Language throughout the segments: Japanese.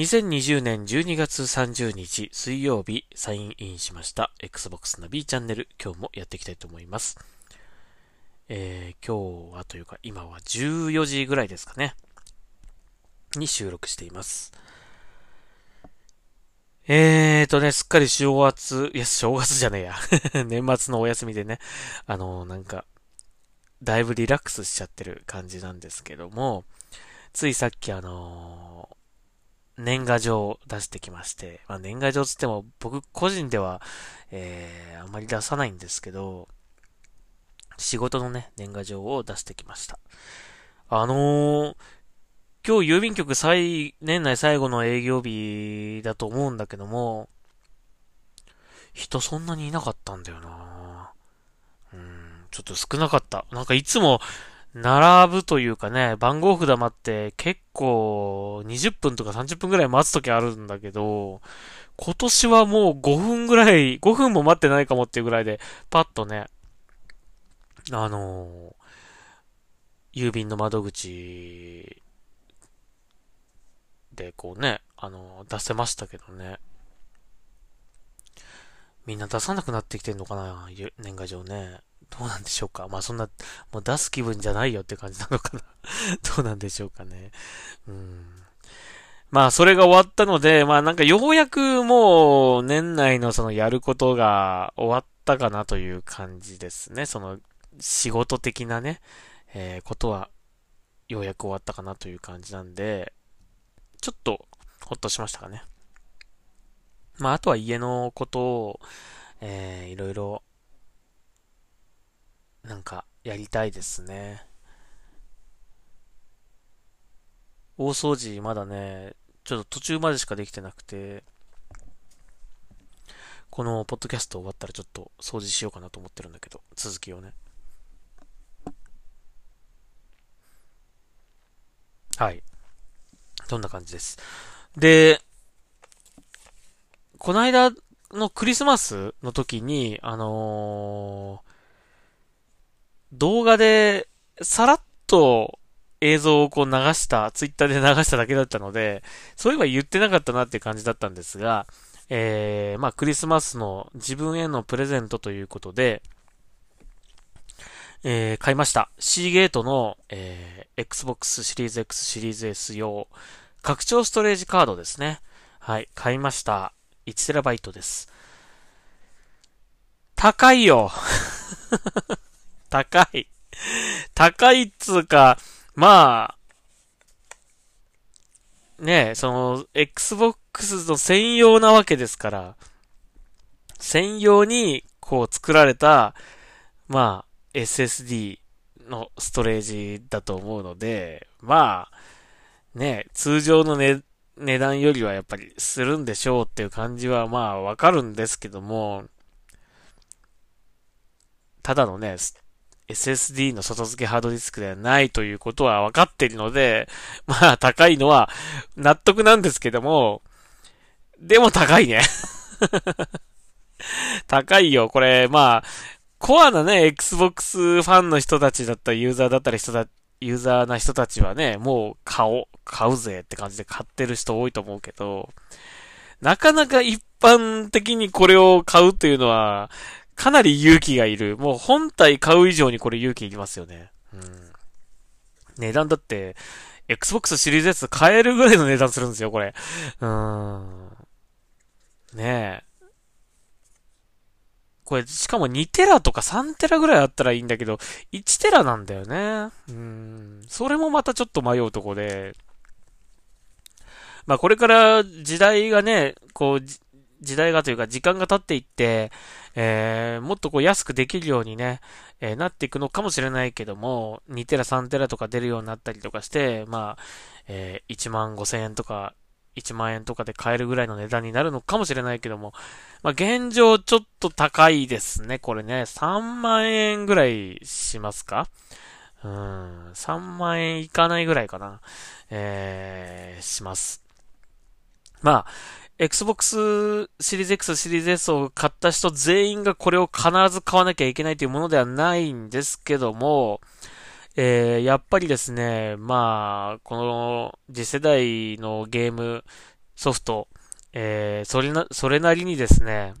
2020年12月30日水曜日サインインしました Xbox ナビチャンネル今日もやっていきたいと思います。えー、今日はというか今は14時ぐらいですかね。に収録しています。えーとね、すっかり正月、いや、正月じゃねえや。年末のお休みでね、あのー、なんか、だいぶリラックスしちゃってる感じなんですけども、ついさっきあのー年賀状を出してきまして、まあ、年賀状つっても僕個人では、えー、あまり出さないんですけど、仕事のね、年賀状を出してきました。あのー、今日郵便局最、年内最後の営業日だと思うんだけども、人そんなにいなかったんだよなうん、ちょっと少なかった。なんかいつも、並ぶというかね、番号札待って結構20分とか30分ぐらい待つときあるんだけど、今年はもう5分ぐらい、5分も待ってないかもっていうぐらいで、パッとね、あのー、郵便の窓口でこうね、あのー、出せましたけどね。みんな出さなくなってきてんのかな年賀状ね。どうなんでしょうか？まあそんな、もう出す気分じゃないよって感じなのかな？どうなんでしょうかね？うん。まあそれが終わったので、まあなんかようやくもう年内のそのやることが終わったかなという感じですね。その仕事的なね、えー、ことはようやく終わったかなという感じなんで、ちょっとほっとしましたかね。まああとは家のことを、えー、いろいろなんかやりたいですね。大掃除まだね、ちょっと途中までしかできてなくて、このポッドキャスト終わったらちょっと掃除しようかなと思ってるんだけど、続きをね。はい。どんな感じです？で、この間のクリスマスの時に、あのー、動画で、さらっと映像をこう流した、ツイッターで流しただけだったので、そういえば言ってなかったなっていう感じだったんですが、えー、まあクリスマスの自分へのプレゼントということで、えー、買いました。C ゲートの、えー、Xbox シリーズ X シリーズ S 用、拡張ストレージカードですね。はい、買いました。1TB です。高いよ高い。高いっつうか、まあ、ねえ、その、Xbox の専用なわけですから、専用に、こう作られた、まあ、SSD のストレージだと思うので、まあ、ね通常の値、値段よりはやっぱりするんでしょうっていう感じはまあわかるんですけども、ただのね、SSD の外付けハードディスクではないということは分かっているので、まあ高いのは納得なんですけども、でも高いね 高いよ。これ、まあ、コアなね、Xbox ファンの人たちだったり、ユーザーだったり人だ、ユーザーな人たちはね、もう買おう、買うぜって感じで買ってる人多いと思うけど、なかなか一般的にこれを買うというのは、かなり勇気がいる。もう本体買う以上にこれ勇気いりますよね。うん。値段だって、Xbox シリーズ S 買えるぐらいの値段するんですよ、これ。うーん。ねえ。これ、しかも2テラとか3テラぐらいあったらいいんだけど、1テラなんだよね。うん。それもまたちょっと迷うとこで。まあこれから時代がね、こう、時代がというか時間が経っていって、えー、もっとこう安くできるようにね、えー、なっていくのかもしれないけども、2テラ3テラとか出るようになったりとかして、まあ、えー、1万5千円とか、1万円とかで買えるぐらいの値段になるのかもしれないけども、まあ現状ちょっと高いですね、これね。3万円ぐらいしますか？うん、3万円いかないぐらいかな。えー、します。まあ、Xbox シリーズ X シリーズ S を買った人全員がこれを必ず買わなきゃいけないというものではないんですけども、えー、やっぱりですね、まあ、この次世代のゲームソフト、えー、それな、それなりにですね、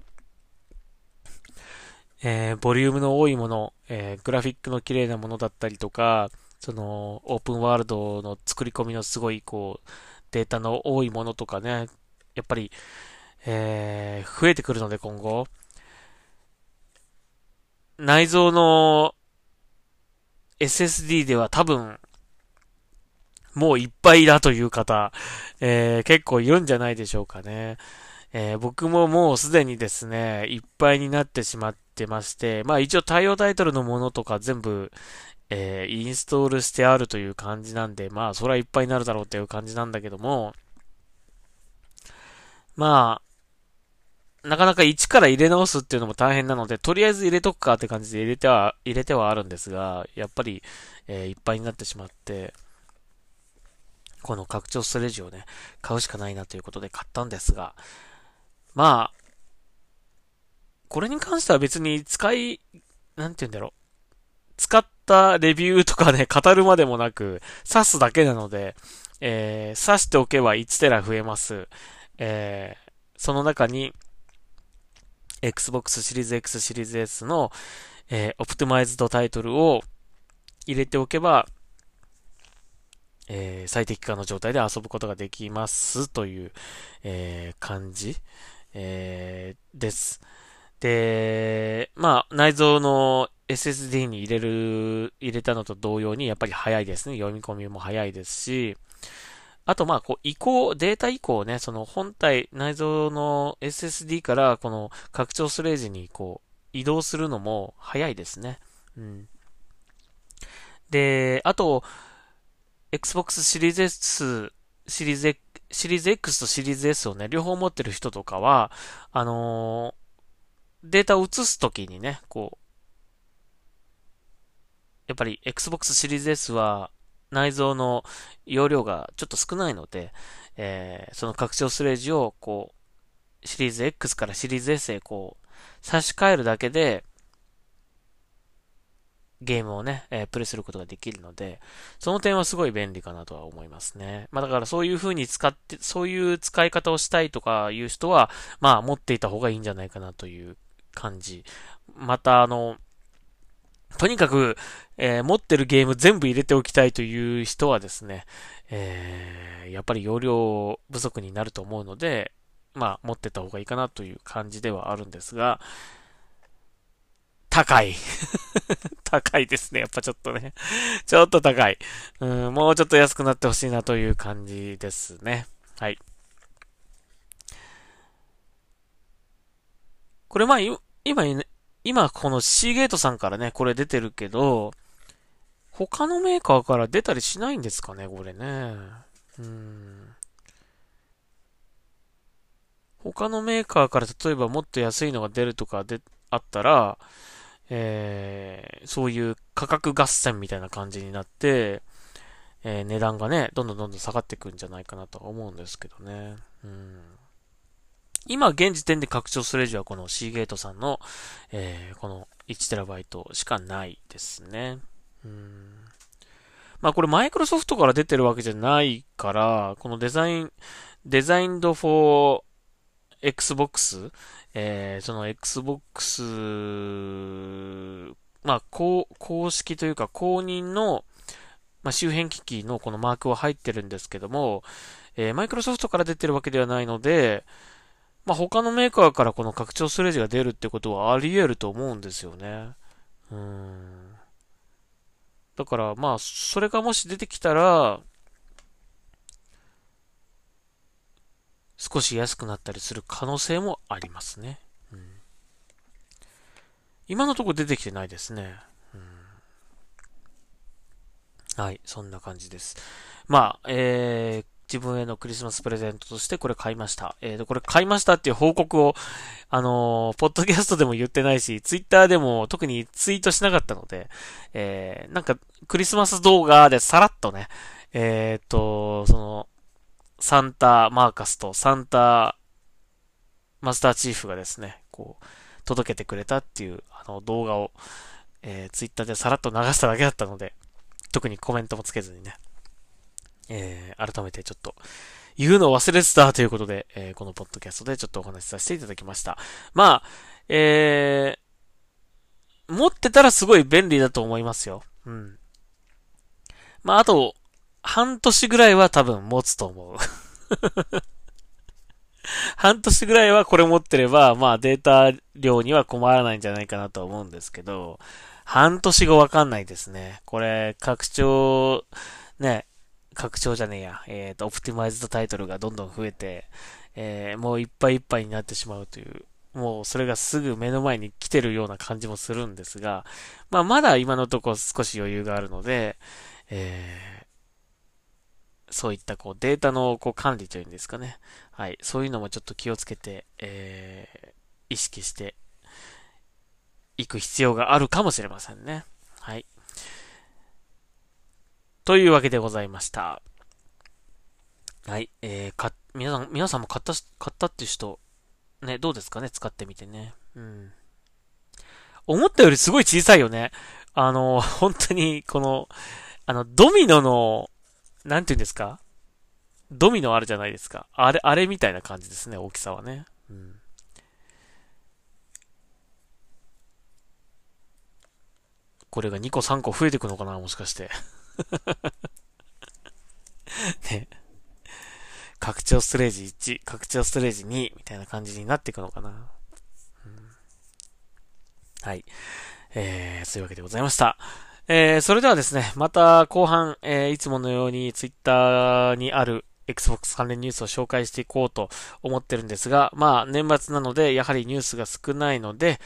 えー、ボリュームの多いもの、えー、グラフィックの綺麗なものだったりとか、その、オープンワールドの作り込みのすごい、こう、データの多いものとかね、やっぱり、えー、増えてくるので今後、内蔵の SSD では多分、もういっぱいだという方、えー、結構いるんじゃないでしょうかね。えー、僕ももうすでにですね、いっぱいになってしまってまして、まあ一応対応タイトルのものとか全部、えー、インストールしてあるという感じなんで、まあそれはいっぱいになるだろうっていう感じなんだけども、まあ、なかなか一から入れ直すっていうのも大変なので、とりあえず入れとくかって感じで入れては、入れてはあるんですが、やっぱり、えー、いっぱいになってしまって、この拡張ストレージをね、買うしかないなということで買ったんですが、まあ、これに関しては別に使い、なんて言うんだろう。使ったレビューとかね、語るまでもなく、刺すだけなので、えー、刺しておけば1テラ増えます。えー、その中に、Xbox シリーズ X シリーズ S の、えー、オプティマイズドタイトルを入れておけば、えー、最適化の状態で遊ぶことができますという、えー、感じ、えー、です。で、まあ、内蔵の SSD に入れる、入れたのと同様に、やっぱり早いですね。読み込みも早いですし、あと、まあ、こう、移行、データ移行ね、その本体、内蔵の SSD から、この拡張ストレージに、こう、移動するのも早いですね。うん。で、あと、Xbox シリーズ S、シリーズ X、シリーズ X とシリーズ S をね、両方持ってる人とかは、あのー、データを移すときにね、こう、やっぱり Xbox シリーズ S は内蔵の容量がちょっと少ないので、えー、その拡張ストレージをこう、シリーズ X からシリーズ S へこう、差し替えるだけで、ゲームをね、えー、プレイすることができるので、その点はすごい便利かなとは思いますね。まあだからそういう風に使って、そういう使い方をしたいとかいう人は、まあ持っていた方がいいんじゃないかなという感じ。またあの、とにかく、えー、持ってるゲーム全部入れておきたいという人はですね、えー、やっぱり容量不足になると思うので、まあ持ってた方がいいかなという感じではあるんですが、高い。高いですね。やっぱちょっとね。ちょっと高い。うん、もうちょっと安くなってほしいなという感じですね。はい。これまあ、今、今このシーゲートさんからね、これ出てるけど、他のメーカーから出たりしないんですかね、これね。うん。他のメーカーから例えばもっと安いのが出るとかで、あったら、えー、そういう価格合戦みたいな感じになって、えー、値段がね、どんどんどんどん下がっていくんじゃないかなとは思うんですけどね。うん。今、現時点で拡張ストレージはこのシーゲートさんの、えー、この 1TB しかないですね。うん。まあこれマイクロソフトから出てるわけじゃないから、このデザイン、デザインドフォー Xbox、えー、その Xbox、まあ、公、公式というか公認の、まあ、周辺機器のこのマークは入ってるんですけども、えー、マイクロソフトから出てるわけではないので、まあ、他のメーカーからこの拡張ストレージが出るってことはあり得ると思うんですよね。うん。だから、まあ、それがもし出てきたら、少し安くなったりする可能性もありますね。うん、今のとこ出てきてないですね。うん、はい、そんな感じです。まあ、えー、自分へのクリスマスプレゼントとしてこれ買いました。えーと、これ買いましたっていう報告を、あのー、ポッドキャストでも言ってないし、ツイッターでも特にツイートしなかったので、えー、なんか、クリスマス動画でさらっとね、えっ、ー、と、その、サンタマーカスとサンタマスターチーフがですね、こう、届けてくれたっていう、あの動画を、えー、ツイッターでさらっと流しただけだったので、特にコメントもつけずにね、えー、改めてちょっと、言うの忘れてたということで、えー、このポッドキャストでちょっとお話しさせていただきました。まあ、えー、持ってたらすごい便利だと思いますよ。うん。まあ、あと、半年ぐらいは多分持つと思う。半年ぐらいはこれ持ってれば、まあデータ量には困らないんじゃないかなと思うんですけど、半年後わかんないですね。これ、拡張、ね、拡張じゃねえや、えっ、ー、と、オプティマイズドタイトルがどんどん増えて、えー、もういっぱいいっぱいになってしまうという、もうそれがすぐ目の前に来てるような感じもするんですが、まあまだ今のところ少し余裕があるので、えー、そういったこうデータのこう管理というんですかね。はい。そういうのもちょっと気をつけて、えー、意識して行く必要があるかもしれませんね。はい。というわけでございました。はい。えー、か、皆さん、皆さんも買った、買ったっていう人、ね、どうですかね？使ってみてね。うん。思ったよりすごい小さいよね。あの、本当に、この、あの、ドミノの、なんて言うんですか？ドミノあるじゃないですか。あれ、あれみたいな感じですね、大きさはね。うん。これが2個3個増えていくのかな？もしかして。ね。拡張ストレージ1、拡張ストレージ2みたいな感じになっていくのかな、うん、はい。えー、そういうわけでございました。えー、それではですね、また後半、えー、いつものようにツイッターにある Xbox 関連ニュースを紹介していこうと思ってるんですが、まあ、年末なので、やはりニュースが少ないので、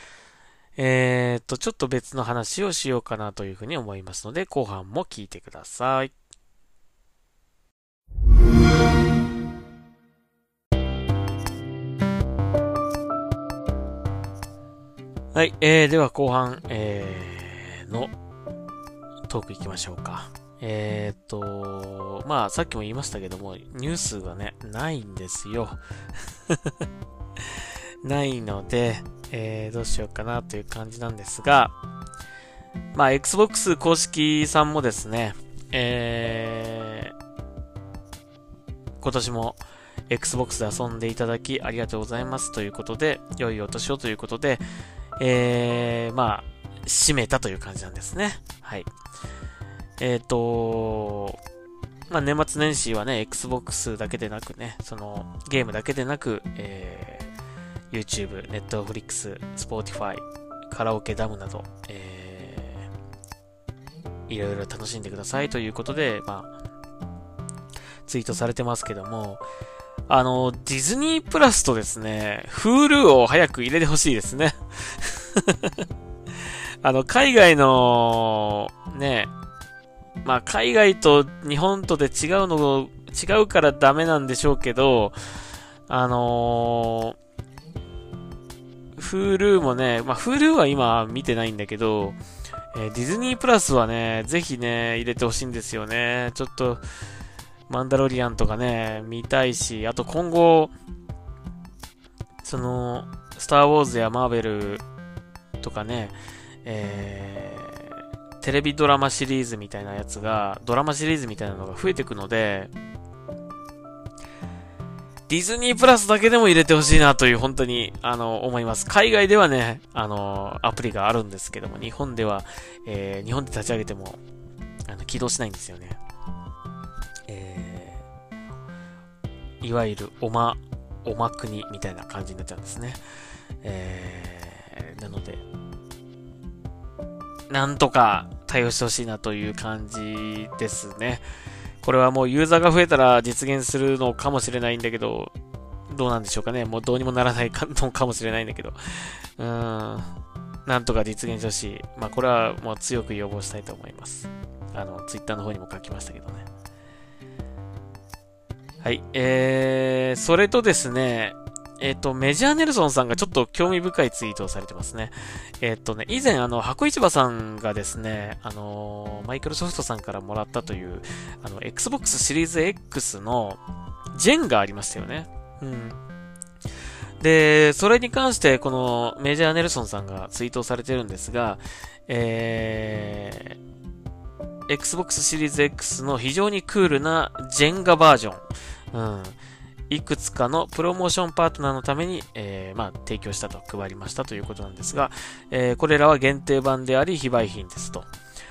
えー、っと、ちょっと別の話をしようかなというふうに思いますので、後半も聞いてください。はい、えー、では後半、えー、のトークいきましょうか。えー、っと、まあ、さっきも言いましたけども、ニュースがね、ないんですよ。ないので、えー、どうしようかなという感じなんですが、まあ、Xbox 公式さんもですね、えー、今年も Xbox で遊んでいただきありがとうございますということで、良いお年をということで、えー、まあ、締めたという感じなんですね。はい。えっ、ー、と、まあ、年末年始はね、Xbox だけでなくね、その、ゲームだけでなく、えー、YouTube、Netflix、Spotify、カラオケダムなど、えー、いろいろ楽しんでくださいということで、まあ、ツイートされてますけども、あの、ディズニープラスとですね、Hulu を早く入れてほしいですね。あの、海外の、ね、まあ、海外と日本とで違うの、違うからダメなんでしょうけど、あの、Hulu もね、まあ、Hulu は今見てないんだけど、えー、ディズニープラスはね、ぜひね、入れてほしいんですよね。ちょっと、マンダロリアンとかね、見たいし、あと今後、その、スターウォーズやマーベルとかね、えー、テレビドラマシリーズみたいなやつが、ドラマシリーズみたいなのが増えてくので、ディズニープラスだけでも入れてほしいなという本当に、あの、思います。海外ではね、あの、アプリがあるんですけども、日本では、えー、日本で立ち上げても、あの、起動しないんですよね。えー、いわゆる、おま、おま国みたいな感じになっちゃうんですね。えー、なので、なんとか対応してほしいなという感じですね。これはもうユーザーが増えたら実現するのかもしれないんだけど、どうなんでしょうかね。もうどうにもならないかのかもしれないんだけど。うーん。なんとか実現してほしい。まあこれはもう強く要望したいと思います。あの、ツイッターの方にも書きましたけどね。はい。えー、それとですね、えっ、ー、と、メジャーネルソンさんがちょっと興味深いツイートをされてますね。えっ、ー、とね、以前、あの、箱市場さんがですね、あのマイクロソフトさんからもらったという、あの、Xbox シリーズ X のジェンがありましたよね。うん。で、それに関して、このメジャーネルソンさんがツイートされてるんですが、えー、Xbox シリーズ X の非常にクールなジェンガバージョン。うん。いくつかのプロモーションパートナーのために、えー、まあ、提供したと、配りましたということなんですが、えー、これらは限定版であり、非売品ですと。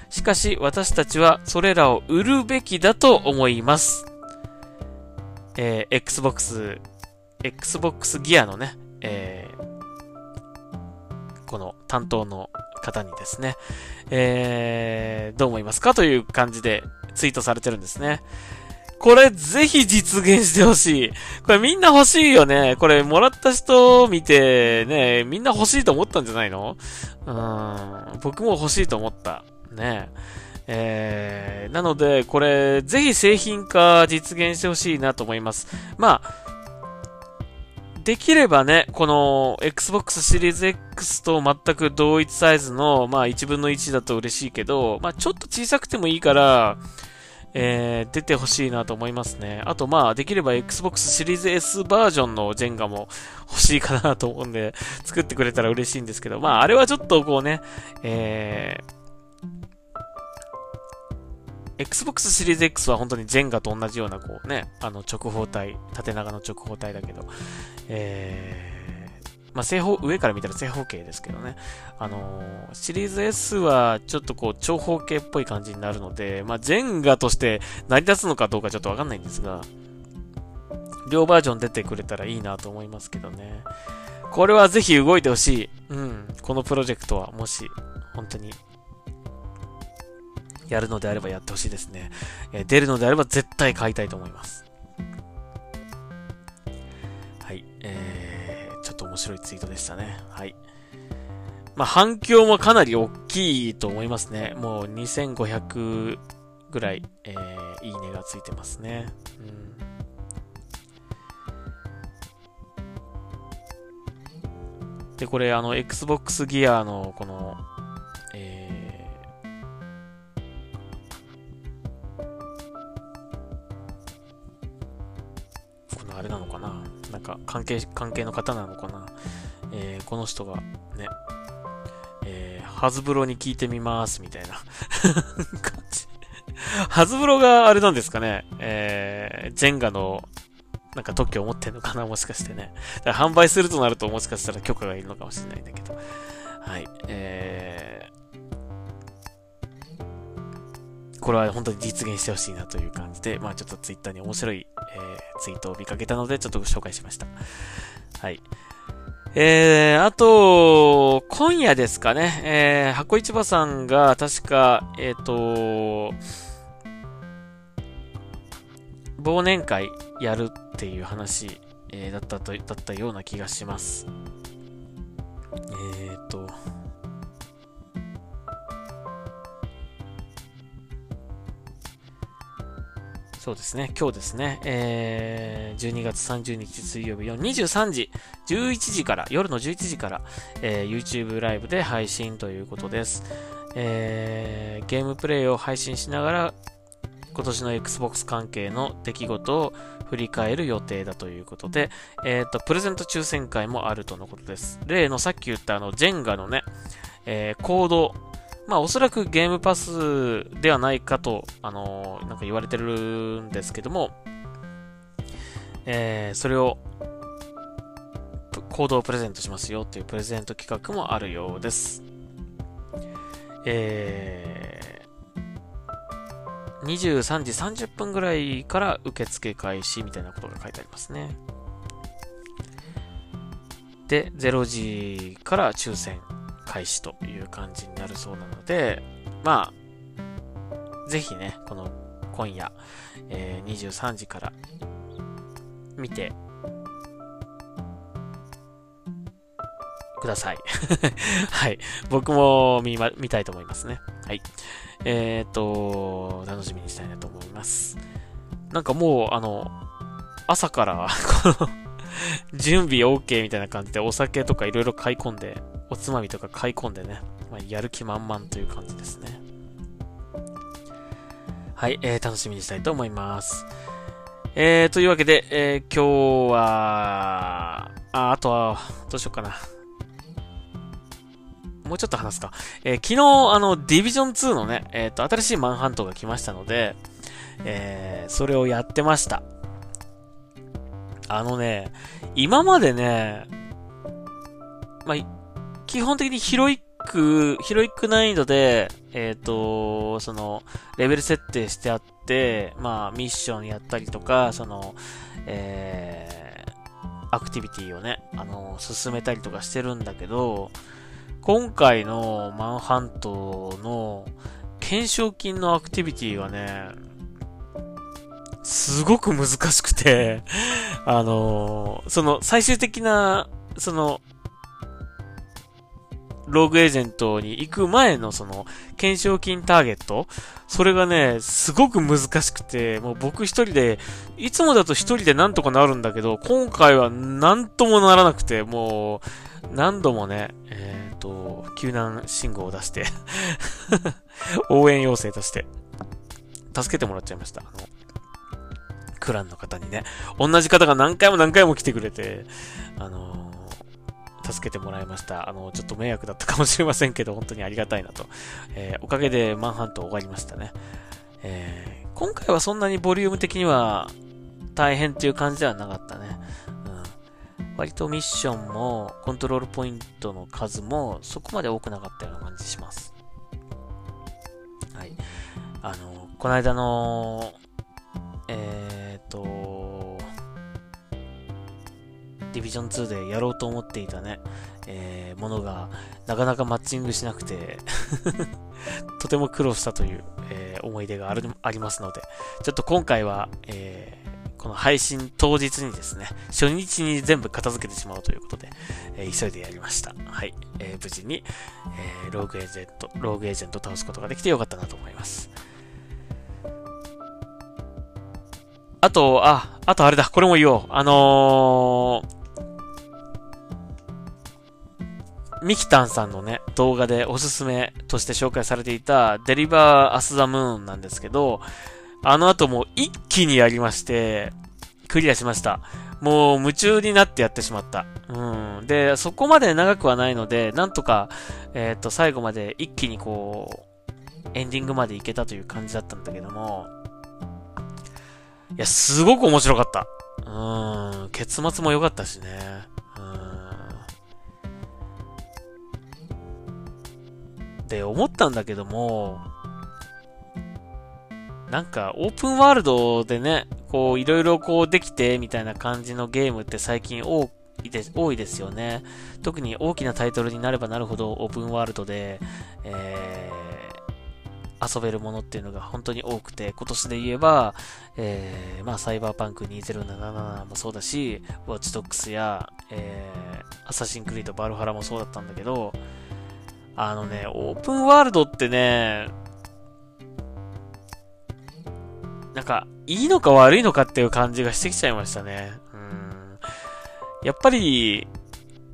しかし、私たちはそれらを売るべきだと思います。えー、Xbox、Xbox ギアのね、えー、この担当の方にですね、えー、どう思いますかという感じでツイートされてるんですね。これぜひ実現してほしい。これみんな欲しいよね。これもらった人見てね、みんな欲しいと思ったんじゃないの？うん。僕も欲しいと思った。ね。えー、なので、これ、ぜひ製品化実現してほしいなと思います。まあ、できればね、この Xbox シリーズ X と全く同一サイズの、まあ1分の1だと嬉しいけど、まあちょっと小さくてもいいから、えー、出てほしいなと思いますね。あとまあ、できれば Xbox シリーズ S バージョンのジェンガも欲しいかなと思うんで、作ってくれたら嬉しいんですけど、まあ、あれはちょっとこうね、えー、Xbox シリーズ X は本当にジェンガと同じようなこうね、あの直方体、縦長の直方体だけど、えー、まあ、正方、上から見たら正方形ですけどね。あのー、シリーズ S はちょっとこう、長方形っぽい感じになるので、まあ、ジェンガとして成り立つのかどうかちょっとわかんないんですが、両バージョン出てくれたらいいなと思いますけどね。これはぜひ動いてほしい。うん。このプロジェクトは、もし、本当に、やるのであればやってほしいですね。え出るのであれば絶対買いたいと思います。と面白いツイートでしたね。はい。まあ、反響もかなり大きいと思いますね。もう2500ぐらい、えー、いいねがついてますね。うん。で、これ、あの、Xbox ギアの、この、えー、関係、関係の方なのかな。えー、この人がね、えー、ハズブロに聞いてみますみたいな 感じ。ハズブロがあれなんですかね、えー、ジェンガのなんか特許を持ってんのかなもしかしてね。だから販売するとなるともしかしたら許可がいるのかもしれないんだけど。はい。えー、これは本当に実現してほしいなという感じで、まあちょっとツイッターに面白い、えー、ツイートを見かけたので、ちょっとご紹介しました。はい。えー、あと、今夜ですかね、えー、箱市場さんが確か、えっ、ー、と、忘年会やるっていう話、えー、だったと、だったような気がします。そうですね、今日ですね、えー、12月30日水曜日の23時、11時から、夜の11時から、えー、YouTube ライブで配信ということです。えー、ゲームプレイを配信しながら、今年の Xbox 関係の出来事を振り返る予定だということで、えっ、ー、と、プレゼント抽選会もあるとのことです。例のさっき言ったあの、ジェンガのね、えー、コード、まあおそらくゲームパスではないかと、あのー、なんか言われてるんですけども、えー、それを、コードをプレゼントしますよというプレゼント企画もあるようです。えー、23時30分ぐらいから受付開始みたいなことが書いてありますね。で、0時から抽選開始という感じになるそうなので、まあ、ぜひね、この今夜、えー、23時から見てください。はい。僕も見ま、見たいと思いますね。はい。えっ、ー、と、楽しみにしたいなと思います。なんかもう、あの、朝から この準備 OK みたいな感じでお酒とかいろいろ買い込んで、おつまみとか買い込んでね、まあ、やる気満々という感じですね。はい、えー、楽しみにしたいと思います。えー、というわけで、えー、今日は、あ、あとは、どうしようかな。もうちょっと話すか。えー、昨日、あの、ディビジョン2のね、えっ、ー、と、新しいマンハントが来ましたので、えー、それをやってました。あのね、今までね、まあ、基本的にヒロイック、ヒロイック難易度で、えっ、ー、と、その、レベル設定してあって、まあ、ミッションやったりとか、その、えー、アクティビティをね、あの、進めたりとかしてるんだけど、今回のマンハントの懸賞金のアクティビティがね、すごく難しくて あのその最終的な、その、ローグエージェントに行く前のその、懸賞金ターゲットそれがね、すごく難しくて、もう僕一人で、いつもだと一人でなんとかなるんだけど、今回はなんともならなくて、もう、何度もね、えっ、ー、と、救難信号を出して 応援要請として、助けてもらっちゃいました。あの、クランの方にね、同じ方が何回も何回も来てくれて、あの助けてもらいました。あの、ちょっと迷惑だったかもしれませんけど、本当にありがたいなと。えー、おかげでマンハント終わりましたね。えー、今回はそんなにボリューム的には大変っていう感じではなかったね。うん。割とミッションも、コントロールポイントの数も、そこまで多くなかったような感じします。はい。あの、この間の、えーと、ディビジョン2でやろうと思っていたね、えー、ものがなかなかマッチングしなくて とても苦労したという、えー、思い出があるありますので、ちょっと今回は、えー、この配信当日にですね、初日に全部片付けてしまうということで、えー、急いでやりました。はい。えー、無事に、えー、ローグエージェント、ローグエージェントを倒すことができてよかったなと思います。あと、あ、あとあれだ、これも言おう。あのー、ミキタンさんのね、動画でおすすめとして紹介されていたデリバーアスザムーンなんですけど、あの後も一気にやりまして、クリアしました。もう夢中になってやってしまった。うん。で、そこまで長くはないので、なんとか、えっ、ー、と、最後まで一気にこう、エンディングまでいけたという感じだったんだけども、いや、すごく面白かった。うん。結末も良かったしね。って思ったんだけども、なんかオープンワールドでね、こういろいろこうできてみたいな感じのゲームって最近多いです多いですよね。特に大きなタイトルになればなるほどオープンワールドで、えー、遊べるものっていうのが本当に多くて、今年で言えば、えー、まあ、サイバーパンク2077もそうだし、ウォッチドックスや、えー、アサシンクリードバルハラもそうだったんだけど、あのね、オープンワールドってね、なんか、いいのか悪いのかっていう感じがしてきちゃいましたね。うん。やっぱり、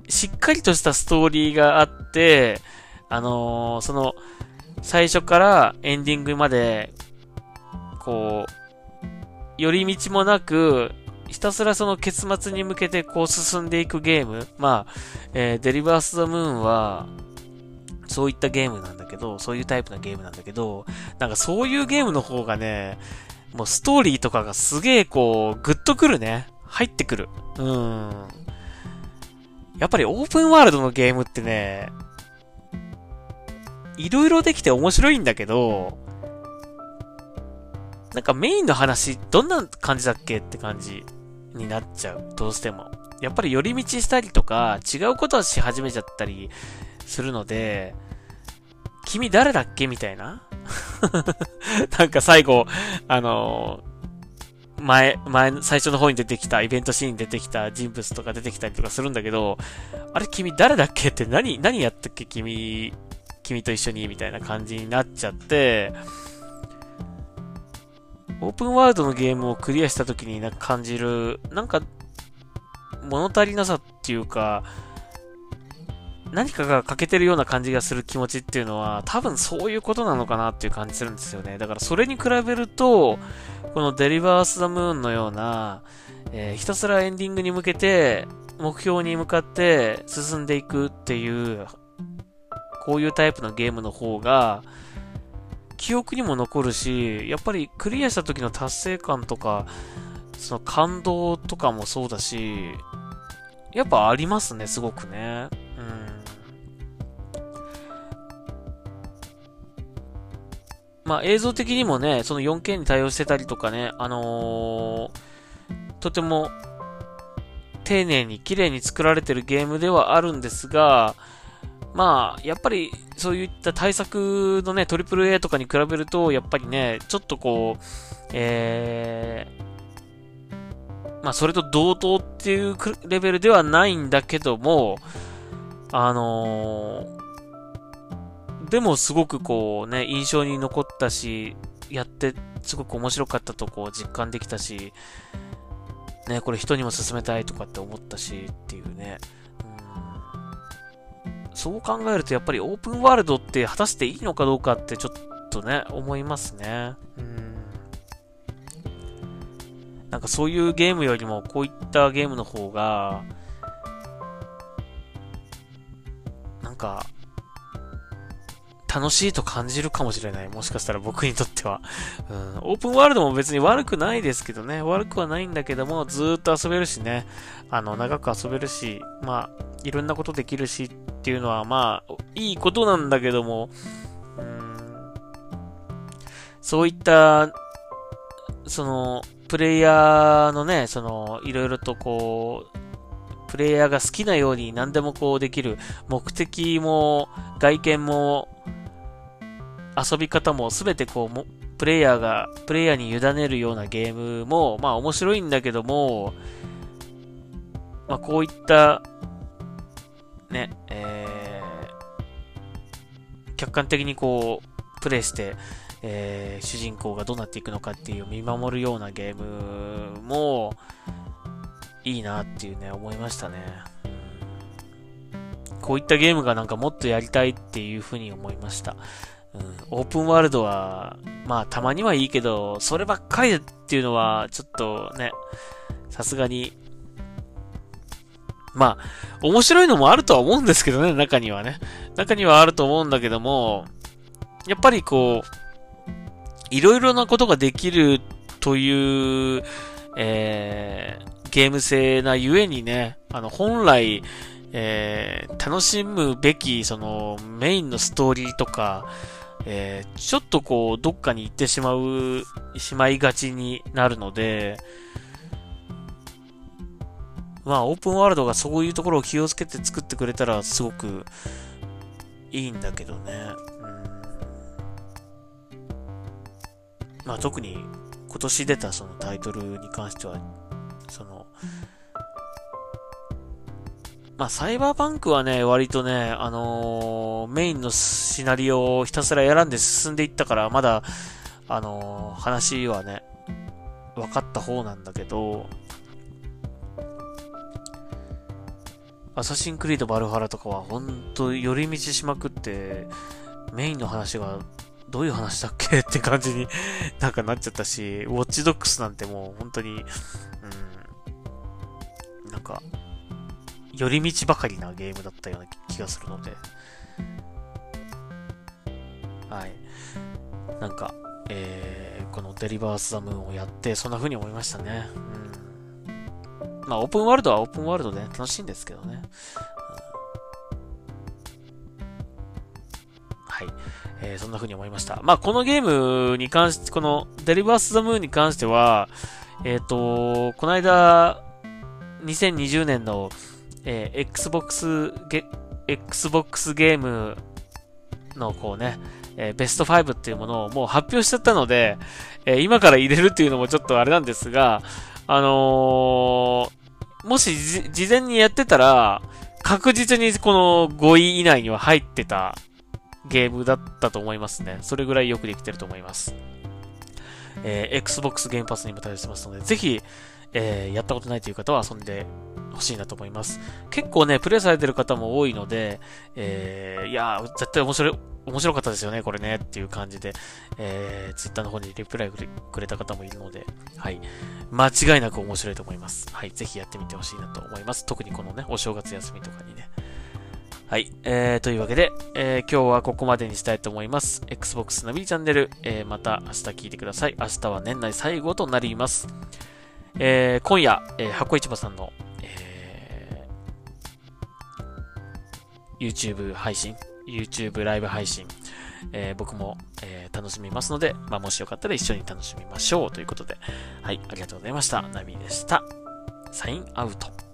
しっかりとしたストーリーがあって、あのー、その、最初からエンディングまで、こう、寄り道もなく、ひたすらその結末に向けてこう進んでいくゲーム。まあ、えー、デリバース・ザ・ムーンは、そういったゲームなんだけど、そういうタイプのゲームなんだけど、なんかそういうゲームの方がね、もうストーリーとかがすげえこう、グッとくるね。入ってくる。うん。やっぱりオープンワールドのゲームってね、いろいろできて面白いんだけど、なんかメインの話、どんな感じだっけって感じになっちゃう。どうしても。やっぱり寄り道したりとか、違うことをし始めちゃったりするので、君誰だっけ？みたいな。なんか最後、あのー、前、前、最初の方に出てきた、イベントシーンに出てきた人物とか出てきたりとかするんだけど、あれ君誰だっけ？って何、何やったっけ？君、君と一緒に？みたいな感じになっちゃって、オープンワールドのゲームをクリアした時になんか感じる、なんか、物足りなさっていうか、何かが欠けてるような感じがする気持ちっていうのは、多分そういうことなのかなっていう感じするんですよね。だからそれに比べると、このデリバース・ザ・ムーンのような、えー、ひたすらエンディングに向けて、目標に向かって進んでいくっていう、こういうタイプのゲームの方が、記憶にも残るし、やっぱりクリアした時の達成感とか、その感動とかもそうだし、やっぱありますね、すごくね。まあ映像的にもね、その 4K に対応してたりとかね、あのー、とても丁寧に綺麗に作られてるゲームではあるんですが、まあ、やっぱりそういった対策のね、トリプル A とかに比べると、やっぱりね、ちょっとこう、えー、まあそれと同等っていうレベルではないんだけども、あのー、でもすごくこうね、印象に残ったし、やってすごく面白かったとこう実感できたし、ね、これ人にも勧めたいとかって思ったしっていうね。うん、そう考えるとやっぱりオープンワールドって果たしていいのかどうかってちょっとね、思いますね。うん。なんかそういうゲームよりもこういったゲームの方が、なんか、楽しいと感じるかもしれない。もしかしたら僕にとっては。うん、オープンワールドも別に悪くないですけどね。悪くはないんだけども、ずーっと遊べるしね。あの、長く遊べるし、まあ、いろんなことできるしっていうのは、まあ、いいことなんだけども、うん、そういった、その、プレイヤーのね、その、いろいろとこう、プレイヤーが好きなように何でもこうできる、目的も、外見も、遊び方もすべてこうも、プレイヤーが、プレイヤーに委ねるようなゲームも、まあ面白いんだけども、まあこういった、ね、えー、客観的にこう、プレイして、えー、主人公がどうなっていくのかっていう見守るようなゲームも、いいなっていうね、思いましたね。こういったゲームがなんかもっとやりたいっていうふうに思いました。うん、オープンワールドは、まあたまにはいいけど、そればっかりっていうのは、ちょっとね、さすがに、まあ、面白いのもあるとは思うんですけどね、中にはね。中にはあると思うんだけども、やっぱりこう、いろいろなことができるという、えー、ゲーム性なゆえにね、あの、本来、えー、楽しむべき、その、メインのストーリーとか、えー、ちょっとこう、どっかに行ってしまう、しまいがちになるので、まあ、オープンワールドがそういうところを気をつけて作ってくれたら、すごくいいんだけどね。うん。まあ、特に今年出たそのタイトルに関しては、その、まあ、サイバーパンクはね、割とね、あのー、メインのシナリオをひたすら選んで進んでいったから、まだ、あのー、話はね、分かった方なんだけど、アサシンクリードバルハラとかは、ほんと寄り道しまくって、メインの話がどういう話だっけって感じに なんかなっちゃったし、ウォッチドックスなんてもう本当に、うん、なんか、寄り道ばかりなゲームだったような気がするので、はい。なんか、えー、このデリバース・ザ・ムーンをやって、そんな風に思いましたね。うん。まあ、オープンワールドはオープンワールドで、楽しいんですけどね。はい。えー、そんな風に思いました。まあ、このゲームに関して、このデリバース・ザ・ムーンに関しては、えっ、ー、と、この間、2020年のえー、Xbox ゲ、Xbox ゲームのこうね、えー、ベスト5っていうものをもう発表しちゃったので、えー、今から入れるっていうのもちょっとあれなんですが、あのー、もし事前にやってたら、確実にこの5位以内には入ってたゲームだったと思いますね。それぐらいよくできてると思います。えー、Xbox ゲームパスにも対応してますので、ぜひ、えー、やったことないという方は遊んでほしいなと思います。結構ね、プレイされてる方も多いので、えー、いや絶対面白い、面白かったですよね、これね、っていう感じで、えー、ツイッターの方にリプライくれた方もいるので、はい。間違いなく面白いと思います。はい。ぜひやってみてほしいなと思います。特にこのね、お正月休みとかにね。はい。えー、というわけで、えー、今日はここまでにしたいと思います。Xbox ナビチャンネル、えー、また明日聞いてください。明日は年内最後となります。えー、今夜、えー、箱市場さんの、YouTube 配信、YouTube ライブ配信、えー、僕も、えー、楽しみますので、まあ、もしよかったら一緒に楽しみましょうということで、はい、ありがとうございました。ナビでした。サインアウト。